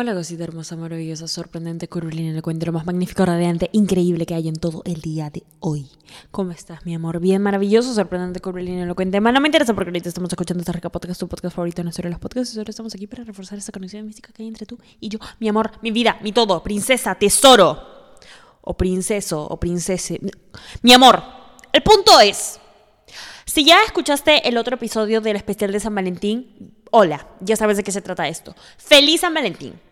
Hola, cosita hermosa, maravillosa, sorprendente, curvilínea, el cuento más magnífico, radiante, increíble que hay en todo el día de hoy. ¿Cómo estás, mi amor? Bien, maravilloso, sorprendente, curvilínea, elocuente. Más no me interesa porque ahorita estamos escuchando esta rica podcast, tu podcast favorito en de los podcasts. Y ahora estamos aquí para reforzar esa conexión mística que hay entre tú y yo. Mi amor, mi vida, mi todo, princesa, tesoro. O princeso, o princese. Mi amor, el punto es. Si ya escuchaste el otro episodio del especial de San Valentín, hola, ya sabes de qué se trata esto. ¡Feliz San Valentín!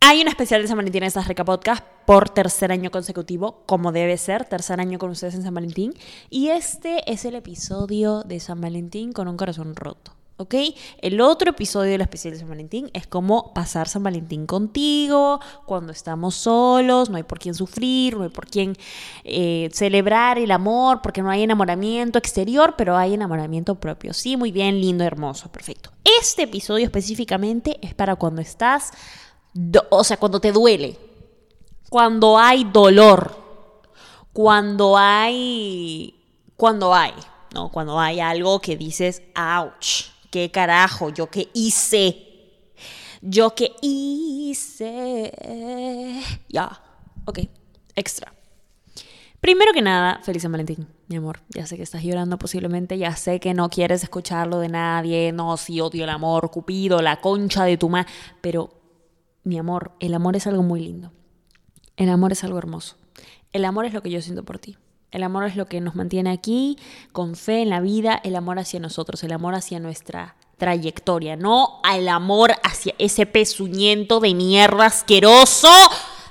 Hay un especial de San Valentín en esta Rica Podcast por tercer año consecutivo, como debe ser, tercer año con ustedes en San Valentín. Y este es el episodio de San Valentín con un corazón roto. ¿Ok? El otro episodio del especial de San Valentín es cómo pasar San Valentín contigo, cuando estamos solos, no hay por quién sufrir, no hay por quién eh, celebrar el amor, porque no hay enamoramiento exterior, pero hay enamoramiento propio. Sí, muy bien, lindo, hermoso, perfecto. Este episodio específicamente es para cuando estás o sea, cuando te duele, cuando hay dolor, cuando hay, cuando hay, ¿no? Cuando hay algo que dices, ouch, qué carajo, yo qué hice, yo qué hice, ya, ok, extra. Primero que nada, feliz San Valentín, mi amor. Ya sé que estás llorando posiblemente, ya sé que no quieres escucharlo de nadie, no, si odio el amor, Cupido, la concha de tu madre, pero mi amor, el amor es algo muy lindo. El amor es algo hermoso. El amor es lo que yo siento por ti. El amor es lo que nos mantiene aquí, con fe en la vida, el amor hacia nosotros, el amor hacia nuestra trayectoria, no al amor hacia ese pezuñento de mierda asqueroso.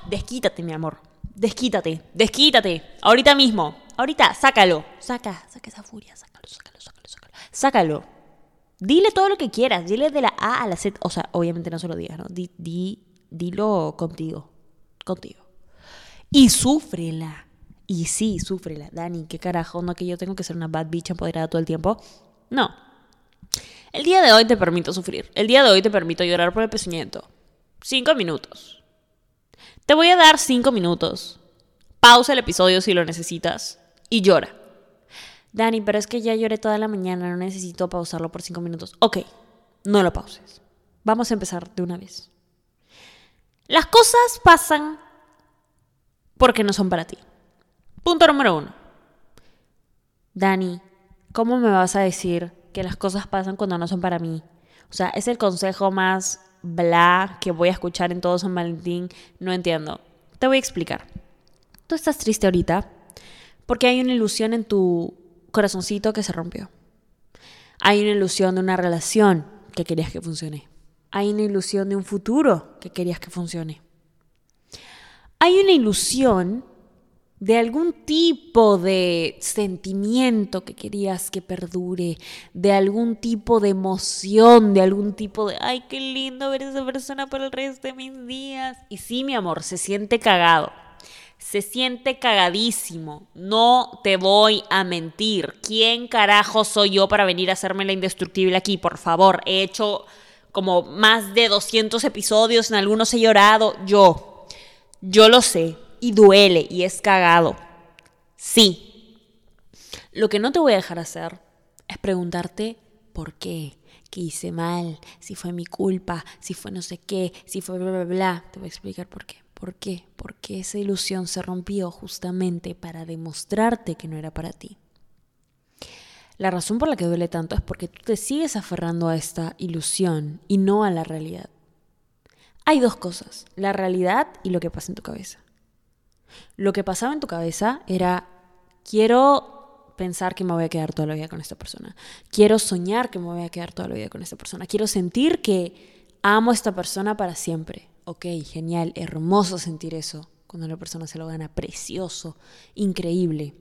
Desquítate, mi amor. Desquítate, desquítate. Ahorita mismo. Ahorita, sácalo. Saca, saca esa furia, sácalo, sácalo, sácalo, sácalo. Sácalo. Dile todo lo que quieras, dile de la A a la Z, o sea, obviamente no se lo digas, ¿no? Di, di, dilo contigo, contigo. Y súfrela. Y sí, súfrela. Dani, ¿qué carajo? ¿No que yo tengo que ser una bad bitch empoderada todo el tiempo? No. El día de hoy te permito sufrir. El día de hoy te permito llorar por el pezuñento. Cinco minutos. Te voy a dar cinco minutos. Pausa el episodio si lo necesitas y llora. Dani, pero es que ya lloré toda la mañana, no necesito pausarlo por cinco minutos. Ok, no lo pauses. Vamos a empezar de una vez. Las cosas pasan porque no son para ti. Punto número uno. Dani, ¿cómo me vas a decir que las cosas pasan cuando no son para mí? O sea, es el consejo más bla que voy a escuchar en todo San Valentín. No entiendo. Te voy a explicar. Tú estás triste ahorita porque hay una ilusión en tu corazoncito que se rompió. Hay una ilusión de una relación que querías que funcione. Hay una ilusión de un futuro que querías que funcione. Hay una ilusión de algún tipo de sentimiento que querías que perdure, de algún tipo de emoción, de algún tipo de, ay, qué lindo ver a esa persona por el resto de mis días. Y sí, mi amor, se siente cagado se siente cagadísimo. No te voy a mentir. ¿Quién carajo soy yo para venir a hacerme la indestructible aquí? Por favor, he hecho como más de 200 episodios, en algunos he llorado. Yo, yo lo sé. Y duele y es cagado. Sí. Lo que no te voy a dejar hacer es preguntarte por qué. ¿Qué hice mal? Si fue mi culpa, si fue no sé qué, si fue bla, bla, bla. Te voy a explicar por qué. ¿Por qué? Porque esa ilusión se rompió justamente para demostrarte que no era para ti. La razón por la que duele tanto es porque tú te sigues aferrando a esta ilusión y no a la realidad. Hay dos cosas, la realidad y lo que pasa en tu cabeza. Lo que pasaba en tu cabeza era, quiero pensar que me voy a quedar toda la vida con esta persona. Quiero soñar que me voy a quedar toda la vida con esta persona. Quiero sentir que amo a esta persona para siempre ok, genial, hermoso sentir eso, cuando la persona se lo gana, precioso, increíble.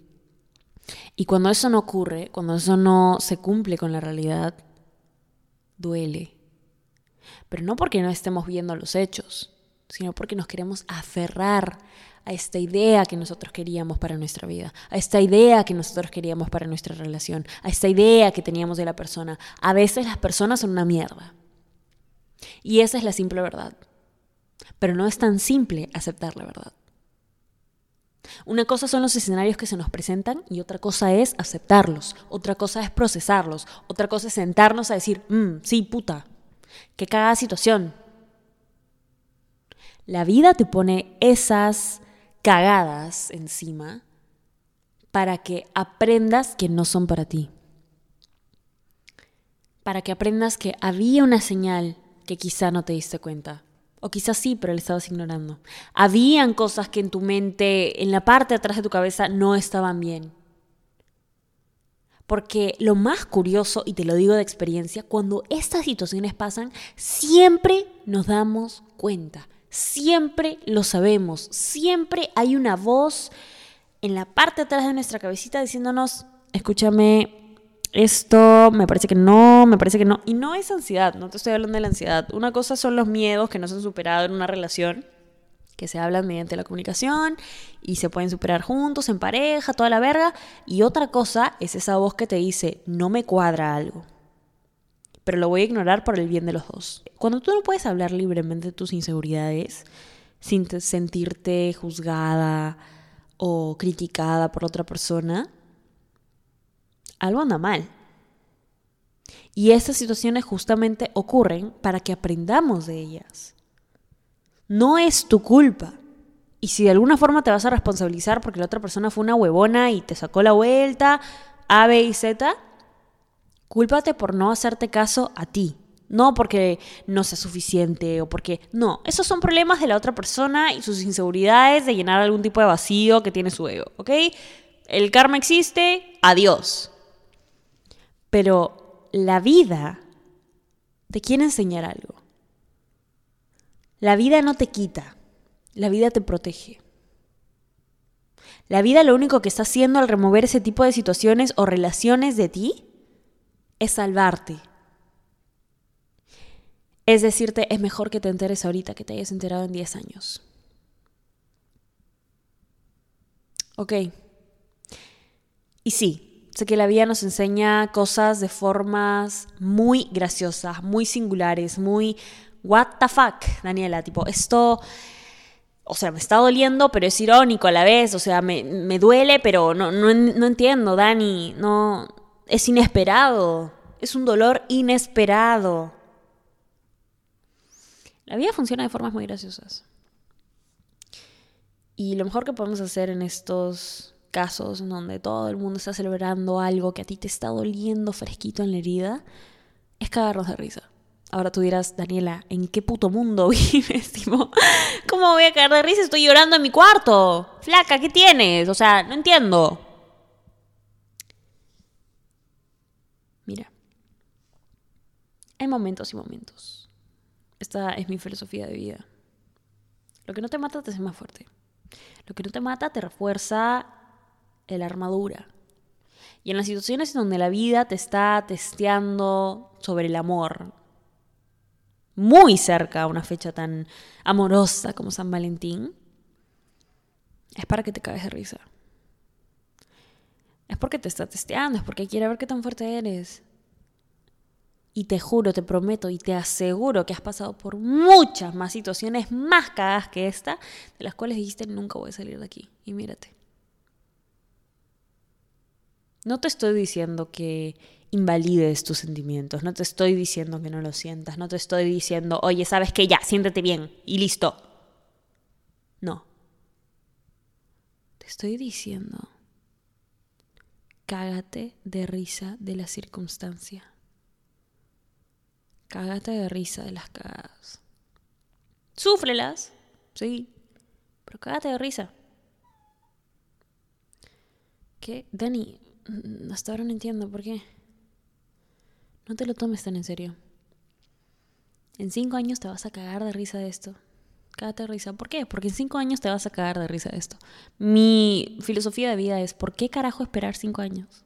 Y cuando eso no ocurre, cuando eso no se cumple con la realidad, duele. Pero no porque no estemos viendo los hechos, sino porque nos queremos aferrar a esta idea que nosotros queríamos para nuestra vida, a esta idea que nosotros queríamos para nuestra relación, a esta idea que teníamos de la persona. A veces las personas son una mierda. Y esa es la simple verdad. Pero no es tan simple aceptar la verdad. Una cosa son los escenarios que se nos presentan y otra cosa es aceptarlos, otra cosa es procesarlos, otra cosa es sentarnos a decir, mmm, sí, puta, qué cagada situación. La vida te pone esas cagadas encima para que aprendas que no son para ti. Para que aprendas que había una señal que quizá no te diste cuenta. O quizás sí, pero la estabas ignorando. Habían cosas que en tu mente, en la parte de atrás de tu cabeza, no estaban bien. Porque lo más curioso, y te lo digo de experiencia, cuando estas situaciones pasan, siempre nos damos cuenta. Siempre lo sabemos. Siempre hay una voz en la parte de atrás de nuestra cabecita diciéndonos, escúchame, esto me parece que no, me parece que no. Y no es ansiedad, no te estoy hablando de la ansiedad. Una cosa son los miedos que no se han superado en una relación, que se hablan mediante la comunicación y se pueden superar juntos, en pareja, toda la verga. Y otra cosa es esa voz que te dice, no me cuadra algo. Pero lo voy a ignorar por el bien de los dos. Cuando tú no puedes hablar libremente de tus inseguridades, sin sentirte juzgada o criticada por otra persona, algo anda mal. Y estas situaciones justamente ocurren para que aprendamos de ellas. No es tu culpa. Y si de alguna forma te vas a responsabilizar porque la otra persona fue una huevona y te sacó la vuelta, A, B y Z, cúlpate por no hacerte caso a ti. No porque no sea suficiente o porque... No, esos son problemas de la otra persona y sus inseguridades de llenar algún tipo de vacío que tiene su ego, ¿ok? El karma existe, adiós. Pero la vida te quiere enseñar algo. La vida no te quita, la vida te protege. La vida lo único que está haciendo al remover ese tipo de situaciones o relaciones de ti es salvarte. Es decirte, es mejor que te enteres ahorita que te hayas enterado en 10 años. Ok. Y sí, Sé que la vida nos enseña cosas de formas muy graciosas, muy singulares, muy what the fuck, Daniela, tipo, esto, o sea, me está doliendo, pero es irónico a la vez, o sea, me, duele, pero no, no, no entiendo, Dani, no, es inesperado, es un dolor inesperado. La vida funciona de formas muy graciosas. Y lo mejor que podemos hacer en estos casos donde todo el mundo está celebrando algo que a ti te está doliendo fresquito en la herida, es cagarnos de risa. Ahora tú dirás, Daniela, ¿en qué puto mundo vives? ¿Cómo voy a caer de risa? Estoy llorando en mi cuarto. Flaca, ¿qué tienes? O sea, no entiendo. Mira, hay momentos y momentos. Esta es mi filosofía de vida. Lo que no te mata te hace más fuerte. Lo que no te mata te refuerza la armadura. Y en las situaciones en donde la vida te está testeando sobre el amor, muy cerca a una fecha tan amorosa como San Valentín, es para que te caes de risa. Es porque te está testeando, es porque quiere ver qué tan fuerte eres. Y te juro, te prometo y te aseguro que has pasado por muchas más situaciones más cagadas que esta, de las cuales dijiste nunca voy a salir de aquí. Y mírate. No te estoy diciendo que invalides tus sentimientos, no te estoy diciendo que no lo sientas, no te estoy diciendo, oye, sabes que ya, siéntete bien y listo. No. Te estoy diciendo, cágate de risa de la circunstancia. Cágate de risa de las cagadas. Súfrelas, sí, pero cágate de risa. ¿Qué? Dani, hasta ahora no entiendo por qué. No te lo tomes tan en serio. En cinco años te vas a cagar de risa de esto. Cágate de risa. ¿Por qué? Porque en cinco años te vas a cagar de risa de esto. Mi filosofía de vida es, ¿por qué carajo esperar cinco años?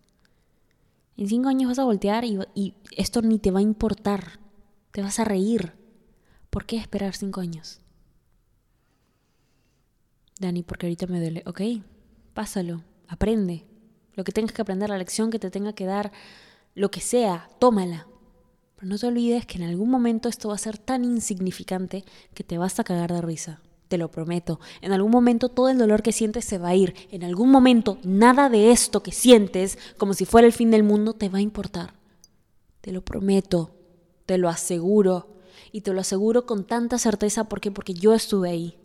En cinco años vas a voltear y, y esto ni te va a importar. Te vas a reír. ¿Por qué esperar cinco años? Dani, porque ahorita me duele. Ok, pásalo, aprende. Lo que tengas que aprender, la lección que te tenga que dar, lo que sea, tómala. Pero no te olvides que en algún momento esto va a ser tan insignificante que te vas a cagar de risa. Te lo prometo. En algún momento todo el dolor que sientes se va a ir. En algún momento nada de esto que sientes, como si fuera el fin del mundo, te va a importar. Te lo prometo. Te lo aseguro. Y te lo aseguro con tanta certeza. ¿Por qué? Porque yo estuve ahí.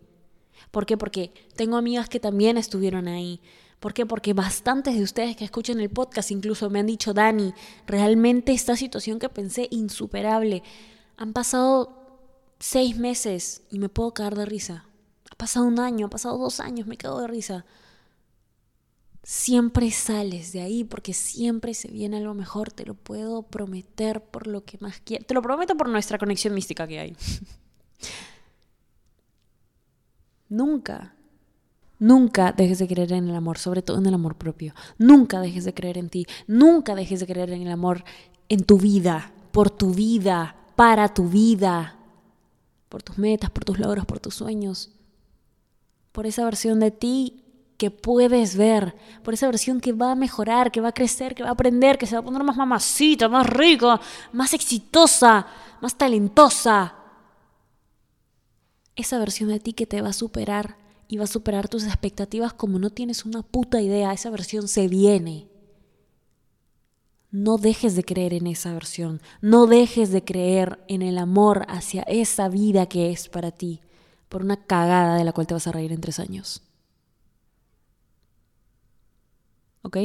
¿Por qué? Porque tengo amigas que también estuvieron ahí. ¿Por qué? Porque bastantes de ustedes que escuchan el podcast incluso me han dicho, Dani, realmente esta situación que pensé insuperable, han pasado seis meses y me puedo caer de risa. Ha pasado un año, ha pasado dos años, me quedo de risa. Siempre sales de ahí porque siempre se viene algo mejor, te lo puedo prometer por lo que más quiero. Te lo prometo por nuestra conexión mística que hay. Nunca Nunca dejes de creer en el amor, sobre todo en el amor propio. Nunca dejes de creer en ti. Nunca dejes de creer en el amor en tu vida, por tu vida, para tu vida, por tus metas, por tus logros, por tus sueños. Por esa versión de ti que puedes ver, por esa versión que va a mejorar, que va a crecer, que va a aprender, que se va a poner más mamacita, más rica, más exitosa, más talentosa. Esa versión de ti que te va a superar y va a superar tus expectativas como no tienes una puta idea. Esa versión se viene. No dejes de creer en esa versión. No dejes de creer en el amor hacia esa vida que es para ti por una cagada de la cual te vas a reír en tres años. ¿Ok?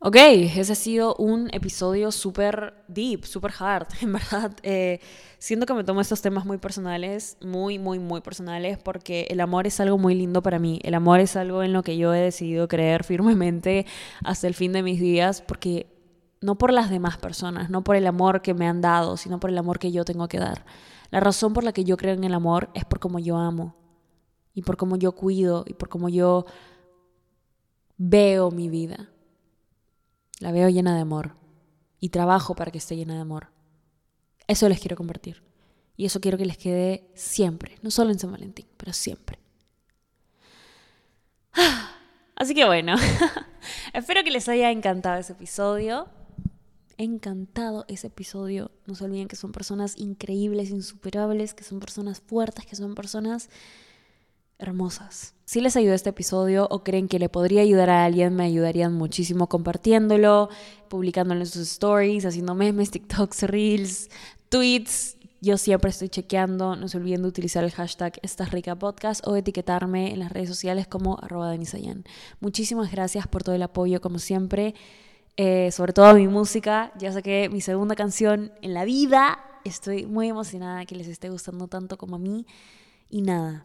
Ok, ese ha sido un episodio súper deep, súper hard, en verdad. Eh, siento que me tomo estos temas muy personales, muy, muy, muy personales, porque el amor es algo muy lindo para mí. El amor es algo en lo que yo he decidido creer firmemente hasta el fin de mis días, porque no por las demás personas, no por el amor que me han dado, sino por el amor que yo tengo que dar. La razón por la que yo creo en el amor es por cómo yo amo, y por cómo yo cuido, y por cómo yo veo mi vida. La veo llena de amor y trabajo para que esté llena de amor. Eso les quiero compartir. Y eso quiero que les quede siempre, no solo en San Valentín, pero siempre. Así que bueno, espero que les haya encantado ese episodio. Encantado ese episodio. No se olviden que son personas increíbles, insuperables, que son personas fuertes, que son personas hermosas. Si les ayudó este episodio o creen que le podría ayudar a alguien, me ayudarían muchísimo compartiéndolo, publicándolo en sus stories, haciendo memes, TikToks, Reels, tweets. Yo siempre estoy chequeando. No se olviden de utilizar el hashtag Estás Rica Podcast o etiquetarme en las redes sociales como arroba denisayan. Muchísimas gracias por todo el apoyo, como siempre. Eh, sobre todo mi música. Ya saqué mi segunda canción en la vida. Estoy muy emocionada que les esté gustando tanto como a mí. Y nada,